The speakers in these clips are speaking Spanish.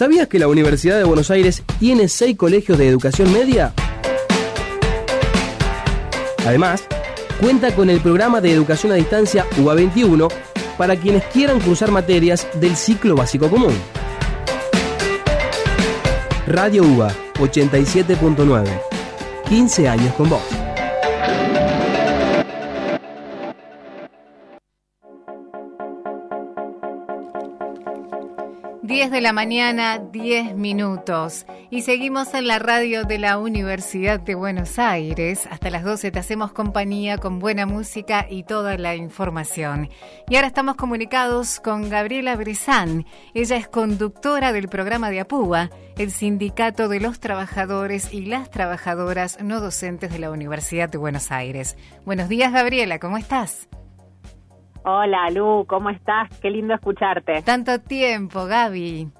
¿Sabías que la Universidad de Buenos Aires tiene seis colegios de educación media? Además, cuenta con el programa de educación a distancia UBA 21 para quienes quieran cursar materias del ciclo básico común. Radio UBA 87.9. 15 años con vos. 10 de la mañana, 10 minutos. Y seguimos en la radio de la Universidad de Buenos Aires. Hasta las 12 te hacemos compañía con buena música y toda la información. Y ahora estamos comunicados con Gabriela Bresán. Ella es conductora del programa de APUA, el Sindicato de los Trabajadores y las Trabajadoras No Docentes de la Universidad de Buenos Aires. Buenos días, Gabriela, ¿cómo estás? Hola, Lu, ¿cómo estás? Qué lindo escucharte. Tanto tiempo, Gaby.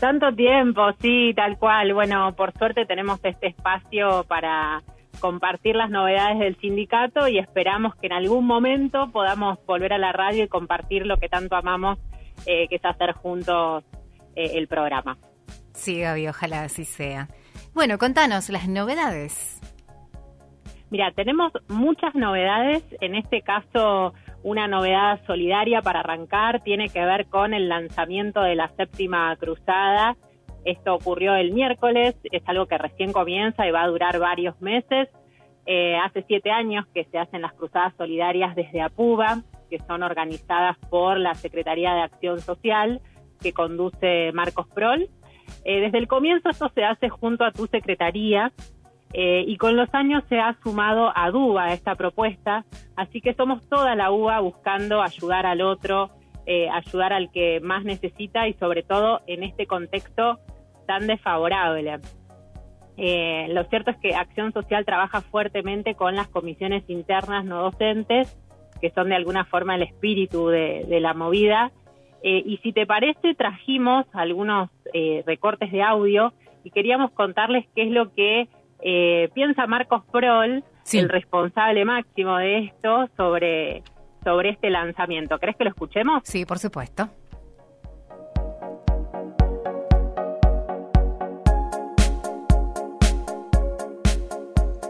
Tanto tiempo, sí, tal cual. Bueno, por suerte tenemos este espacio para compartir las novedades del sindicato y esperamos que en algún momento podamos volver a la radio y compartir lo que tanto amamos, eh, que es hacer juntos eh, el programa. Sí, Gaby, ojalá así sea. Bueno, contanos las novedades. Mira, tenemos muchas novedades. En este caso, una novedad solidaria para arrancar tiene que ver con el lanzamiento de la séptima cruzada. Esto ocurrió el miércoles, es algo que recién comienza y va a durar varios meses. Eh, hace siete años que se hacen las cruzadas solidarias desde APUBA, que son organizadas por la Secretaría de Acción Social, que conduce Marcos Prol. Eh, desde el comienzo esto se hace junto a tu secretaría, eh, y con los años se ha sumado a DUBA esta propuesta, así que somos toda la UBA buscando ayudar al otro, eh, ayudar al que más necesita y sobre todo en este contexto tan desfavorable. Eh, lo cierto es que Acción Social trabaja fuertemente con las comisiones internas no docentes, que son de alguna forma el espíritu de, de la movida. y si te parece, trajimos algunos recortes de audio y queríamos contarles qué es lo que eh, piensa Marcos Prol, el responsable máximo de esto, sobre, sobre este lanzamiento. ¿Crees que lo escuchemos? Sí, por supuesto.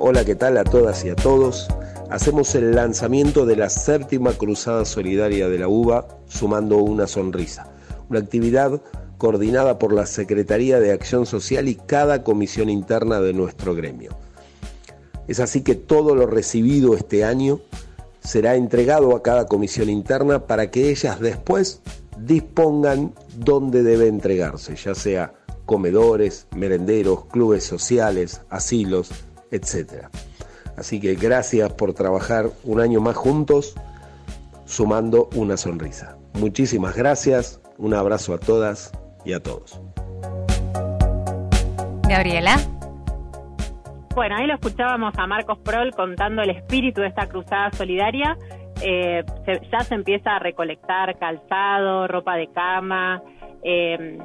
Hola, ¿qué tal a todas y a todos? Hacemos el lanzamiento de la séptima Cruzada Solidaria de la UBA, sumando una sonrisa. Una actividad coordinada por la Secretaría de Acción Social y cada comisión interna de nuestro gremio. Es así que todo lo recibido este año será entregado a cada comisión interna para que ellas después dispongan dónde debe entregarse, ya sea comedores, merenderos, clubes sociales, asilos, etc. Así que gracias por trabajar un año más juntos, sumando una sonrisa. Muchísimas gracias, un abrazo a todas y a todos. Gabriela. Bueno, ahí lo escuchábamos a Marcos Prol contando el espíritu de esta cruzada solidaria. Eh, ya se empieza a recolectar calzado, ropa de cama, eh,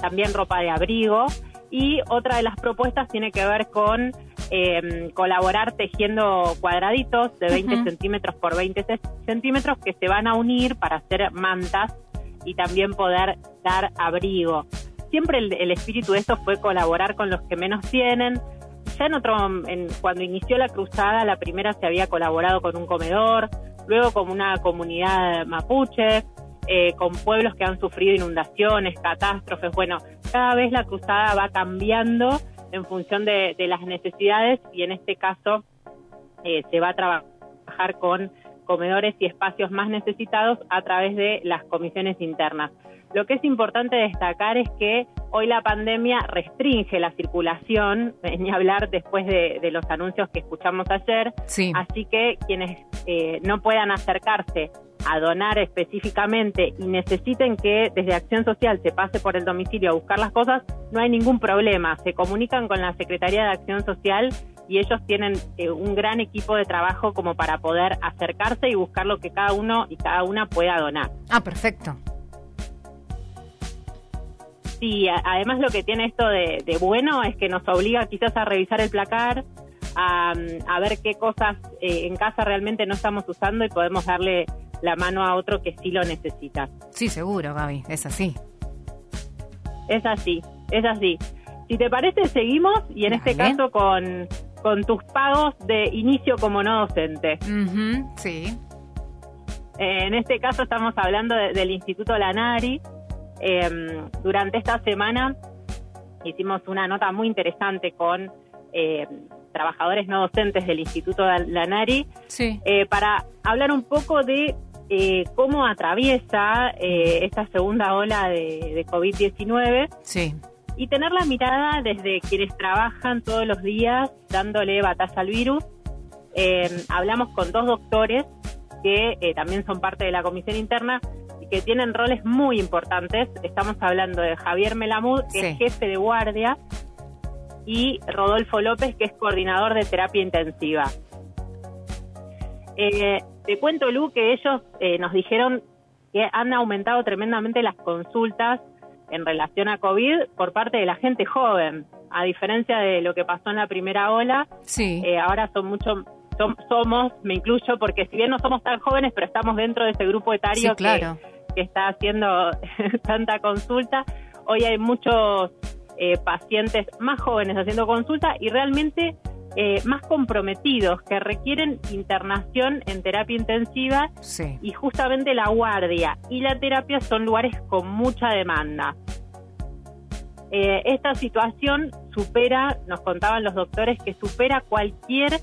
también ropa de abrigo. Y otra de las propuestas tiene que ver con eh, colaborar tejiendo cuadraditos de 20 centímetros por 20 centímetros que se van a unir para hacer mantas y también poder dar abrigo. Siempre el, espíritu de esto fue colaborar con los que menos tienen. Ya en otro, en, cuando inició la cruzada, la primera se había colaborado con un comedor, luego con una comunidad mapuche, eh, con pueblos que han sufrido inundaciones, catástrofes. Bueno, cada vez la cruzada va cambiando en función de, las necesidades y en este caso eh, se va a trabajar con comedores y espacios más necesitados a través de las comisiones internas. Lo que es importante destacar es que hoy la pandemia restringe la circulación, ni hablar después de, los anuncios que escuchamos ayer, así que quienes eh, no puedan acercarse a donar específicamente y necesiten que desde Acción Social se pase por el domicilio a buscar las cosas, no hay ningún problema. Se comunican con la Secretaría de Acción Social y ellos tienen eh, un gran equipo de trabajo como para poder acercarse y buscar lo que cada uno y cada una pueda donar. Ah, perfecto. Sí, además lo que tiene esto de, bueno es que nos obliga quizás a revisar el placar, a, ver qué cosas eh, en casa realmente no estamos usando y podemos darle la mano a otro que sí lo necesita. Sí, seguro, Gaby, es así. es así, es así. Si te parece, seguimos y en este caso con, con tus pagos de inicio como no docente. sí. Eh, en este caso estamos hablando del Instituto Lanari. Em, durante esta semana hicimos una nota muy interesante con em, trabajadores no docentes del Instituto Lanari eh, para hablar un poco de eh, cómo atraviesa esta segunda ola de, de COVID-19. Sí y tener la mirada desde quienes trabajan todos los días dándole batalla al virus. Eh, hablamos con dos doctores que eh, también son parte de la comisión interna y que tienen roles muy importantes. Estamos hablando de Javier Melamud, que es jefe de guardia, y Rodolfo López, que es coordinador de terapia intensiva. Eh, te cuento, Lu, que ellos nos dijeron que han aumentado tremendamente las consultas en relación a COVID por parte de la gente joven, a diferencia de lo que pasó en la primera ola. Sí. Eh, ahora son mucho somos, me incluyo, porque si bien no somos tan jóvenes, pero estamos dentro de ese grupo etario que, está haciendo tanta consulta. Hoy hay muchos eh, pacientes más jóvenes haciendo consulta y realmente eh, más comprometidos que requieren internación en terapia intensiva y justamente la guardia y la terapia son lugares con mucha demanda. Eh, esta situación supera, nos contaban los doctores, que supera cualquier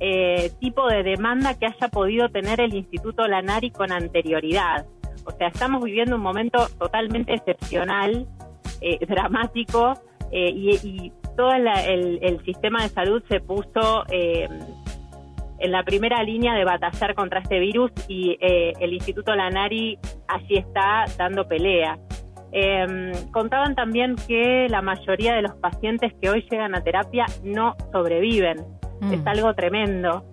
eh, tipo de demanda que haya podido tener el Instituto Lanari con anterioridad. O sea, estamos viviendo un momento totalmente excepcional, dramático, y, todo el, sistema de salud se puso eh, en la primera línea de batallar contra este virus y eh, el Instituto Lanari allí está dando pelea. Em, contaban también que la mayoría de los pacientes que hoy llegan a terapia no sobreviven. Mm. Es algo tremendo.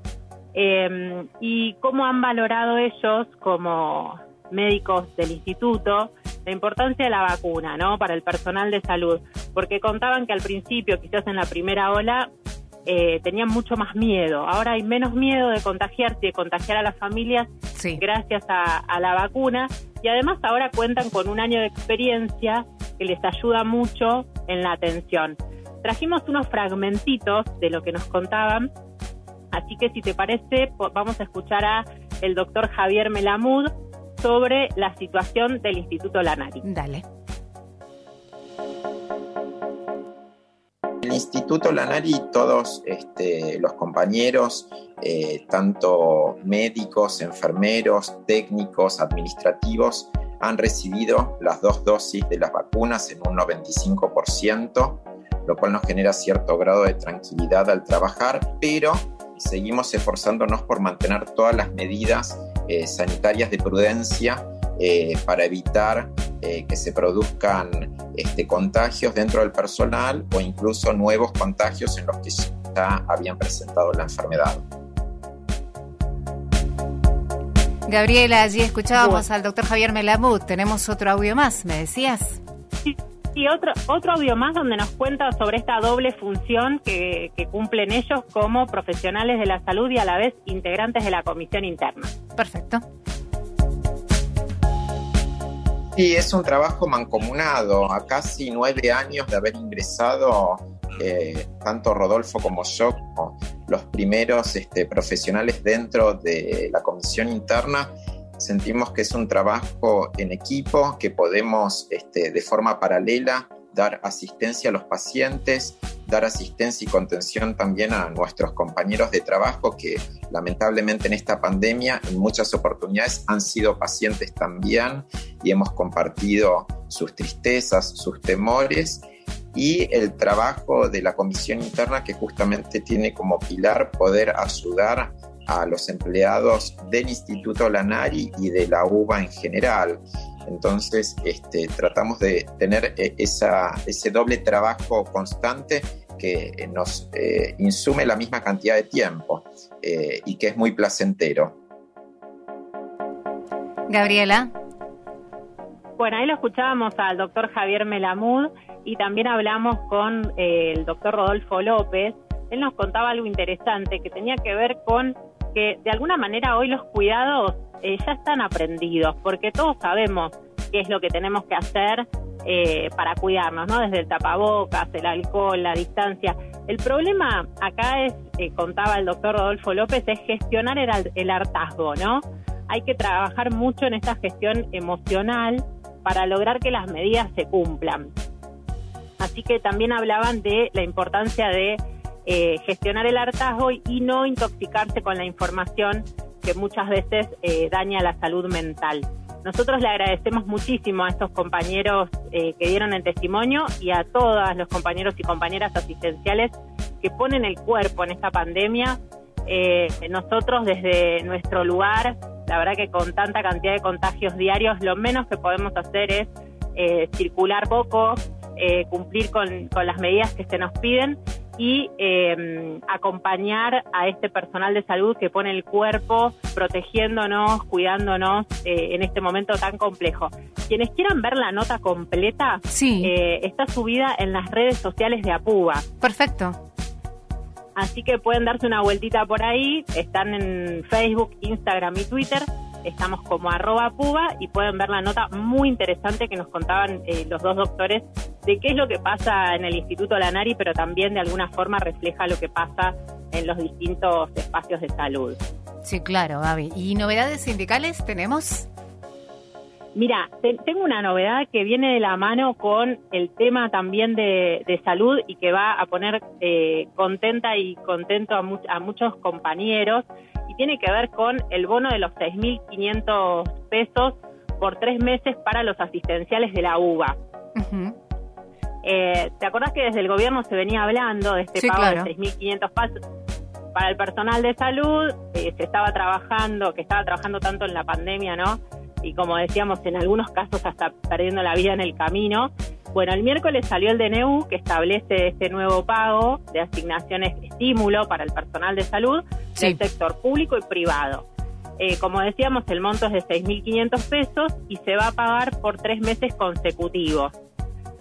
Em, y cómo han valorado ellos como médicos del instituto la importancia de la vacuna, ¿no? Para el personal de salud, porque contaban que al principio, quizás en la primera ola, eh, tenían mucho más miedo. Ahora hay menos miedo de contagiarse y de contagiar a las familias gracias a, la vacuna. Y además ahora cuentan con un año de experiencia que les ayuda mucho en la atención. Trajimos unos fragmentitos de lo que nos contaban, así que si te parece, vamos a escuchar a el doctor Javier Melamud, sobre la situación del Instituto Lanari. Dale. El Instituto Lanari, todos este, los compañeros, eh, tanto médicos, enfermeros, técnicos, administrativos, han recibido las dos dosis de las vacunas en un 95%, lo cual nos genera cierto grado de tranquilidad al trabajar, pero seguimos esforzándonos por mantener todas las medidas eh, sanitarias de prudencia eh, para evitar eh, que se produzcan este, contagios dentro del personal o incluso nuevos contagios en los que ya habían presentado la enfermedad. Gabriela, allí escuchábamos al doctor Javier Melamud. Tenemos otro audio más, me decías. Y otro, otro audio más donde nos cuenta sobre esta doble función que, cumplen ellos como profesionales de la salud y a la vez integrantes de la comisión interna. Perfecto. Sí, es un trabajo mancomunado. A casi nueve años de haber ingresado, eh, tanto Rodolfo como yo, los primeros este, profesionales dentro de la comisión interna, sentimos que es un trabajo en equipo, que podemos este, de forma paralela dar asistencia a los pacientes, dar asistencia y contención también a nuestros compañeros de trabajo que lamentablemente en esta pandemia en muchas oportunidades han sido pacientes también y hemos compartido sus tristezas, sus temores y el trabajo de la comisión interna que justamente tiene como pilar poder ayudar a los empleados del Instituto Lanari y de la UBA en general. Entonces, este, tratamos de tener eh, esa, ese doble trabajo constante que nos eh, insume la misma cantidad de tiempo eh, y que es muy placentero. Gabriela. Bueno, ahí lo escuchábamos al doctor Javier Melamud y también hablamos con el doctor Rodolfo López. Él nos contaba algo interesante que tenía que ver con que de alguna manera hoy los cuidados eh, ya están aprendidos, porque todos sabemos qué es lo que tenemos que hacer eh, para cuidarnos, ¿no? Desde el tapabocas, el alcohol, la distancia. El problema acá es, eh, contaba el doctor Rodolfo López, es gestionar el, el hartazgo, ¿no? Hay que trabajar mucho en esta gestión emocional para lograr que las medidas se cumplan. Así que también hablaban de la importancia de eh, gestionar el hartazgo y no intoxicarse con la información que muchas veces eh, daña la salud mental. Nosotros le agradecemos muchísimo a estos compañeros eh, que dieron el testimonio y a todos los compañeros y compañeras asistenciales que ponen el cuerpo en esta pandemia. nosotros desde nuestro lugar, la verdad que con tanta cantidad de contagios diarios, lo menos que podemos hacer es circular poco, cumplir con, con las medidas que se nos piden y eh, acompañar a este personal de salud que pone el cuerpo protegiéndonos, cuidándonos eh, en este momento tan complejo. Quienes quieran ver la nota completa, sí. eh, está subida en las redes sociales de APUBA. Perfecto. Así que pueden darse una vueltita por ahí, están en Facebook, Instagram y Twitter estamos como arroba puba y pueden ver la nota muy interesante que nos contaban eh, los dos doctores de qué es lo que pasa en el Instituto Lanari, pero también de alguna forma refleja lo que pasa en los distintos espacios de salud. Sí, claro, Gaby. ¿Y novedades sindicales tenemos? Mira, tengo una novedad que viene de la mano con el tema también de, salud y que va a poner eh, contenta y contento a, a muchos compañeros y tiene que ver con el bono de los 6.500 pesos por tres meses para los asistenciales de la UBA. Eh, ¿Te acordás que desde el gobierno se venía hablando de este pago de 6.500 pesos para el personal de salud? Eh, se estaba trabajando, que estaba trabajando tanto en la pandemia, ¿no? Y como decíamos, en algunos casos hasta perdiendo la vida en el camino. Bueno, el miércoles salió el DNU que establece este nuevo pago de asignaciones estímulo para el personal de salud del sector público y privado. Eh, como decíamos, el monto es de 6.500 pesos y se va a pagar por tres meses consecutivos.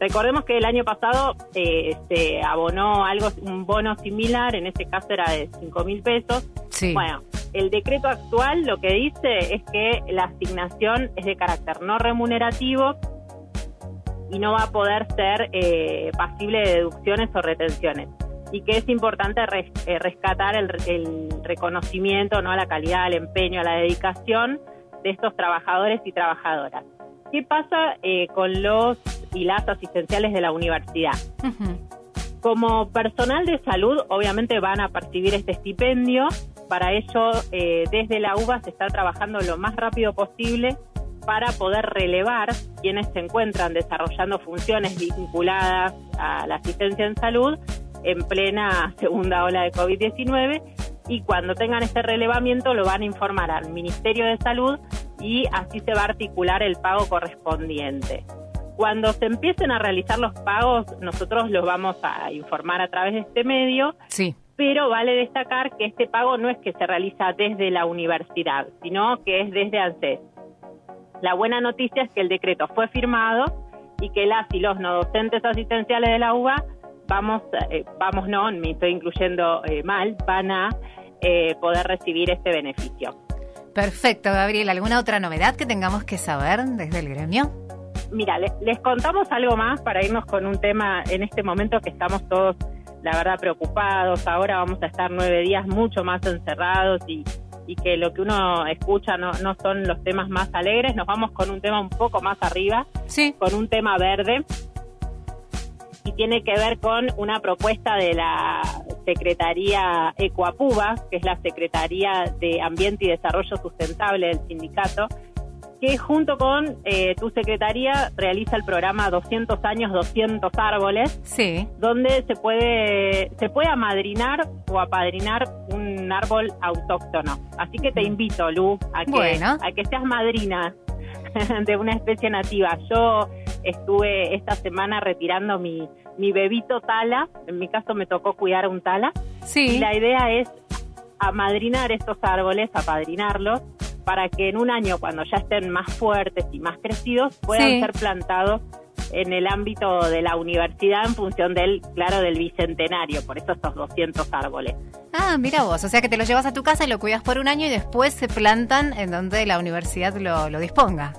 Recordemos que el año pasado eh, se abonó algo, un bono similar, en este caso era de 5.000 pesos. Bueno, el decreto actual lo que dice es que la asignación es de carácter no remunerativo y no va a poder ser eh, pasible de deducciones o retenciones y que es importante eh, rescatar el, reconocimiento no a la calidad, al empeño, a la dedicación de estos trabajadores y trabajadoras. ¿Qué pasa eh, con los y las asistenciales de la universidad? Como personal de salud, obviamente van a percibir este estipendio. Para ello, desde la UBA se está trabajando lo más rápido posible para poder relevar quienes se encuentran desarrollando funciones vinculadas a la asistencia en salud en plena segunda ola de COVID-19 y cuando tengan este relevamiento lo van a informar al Ministerio de Salud y así se va a articular el pago correspondiente. Cuando se empiecen a realizar los pagos, nosotros los vamos a informar a través de este medio. Sí. Pero vale destacar que este pago no es que se realiza desde la universidad, sino que es desde ANSES. La buena noticia es que el decreto fue firmado y que las y los no docentes asistenciales de la UBA, vamos, eh, vamos no, me estoy incluyendo eh, mal, van a eh, poder recibir este beneficio. Perfecto, Gabriel. ¿Alguna otra novedad que tengamos que saber desde el gremio? Mira, les, les contamos algo más para irnos con un tema en este momento que estamos todos, la verdad, preocupados. Ahora vamos a estar nueve días mucho más encerrados y y que lo que uno escucha no, no son los temas más alegres, nos vamos con un tema un poco más arriba, sí. con un tema verde y tiene que ver con una propuesta de la Secretaría Ecoapuba, que es la Secretaría de Ambiente y Desarrollo Sustentable del sindicato, que junto con eh, tu secretaría realiza el programa 200 años, 200 árboles, sí. donde se puede, se puede amadrinar o apadrinar un árbol autóctono. Así que te invito, Lu, a que, a que seas madrina de una especie nativa. Yo estuve esta semana retirando mi, mi bebito tala, en mi caso me tocó cuidar un tala, sí. y la idea es amadrinar estos árboles, apadrinarlos, para que en un año, cuando ya estén más fuertes y más crecidos, puedan ser plantados en el ámbito de la universidad en función del, claro, del bicentenario, por eso estos 200 árboles. Ah, mira vos, o sea que te lo llevas a tu casa y lo cuidas por un año y después se plantan en donde la universidad lo, lo disponga.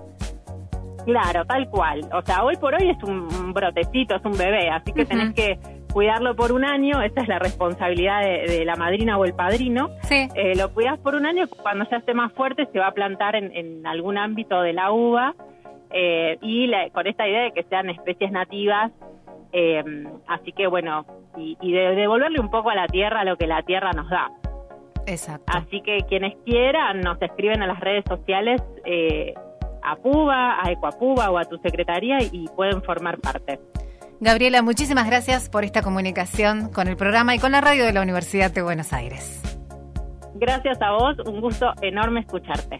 Claro, tal cual. O sea, hoy por hoy es un brotecito, es un bebé, así que tenés que cuidarlo por un año, esa es la responsabilidad de, la madrina o el padrino. Sí. Eh, lo cuidas por un año, cuando ya esté más fuerte se va a plantar en, algún ámbito de la uva eh, y con esta idea de que sean especies nativas. Eh, así que bueno, y, de devolverle un poco a la tierra lo que la tierra nos da. Exacto. Así que quienes quieran nos escriben a las redes sociales a PUBA, a Ecuapuba o a tu secretaría y pueden formar parte. Gabriela, muchísimas gracias por esta comunicación con el programa y con la radio de la Universidad de Buenos Aires. Gracias a vos, un gusto enorme escucharte.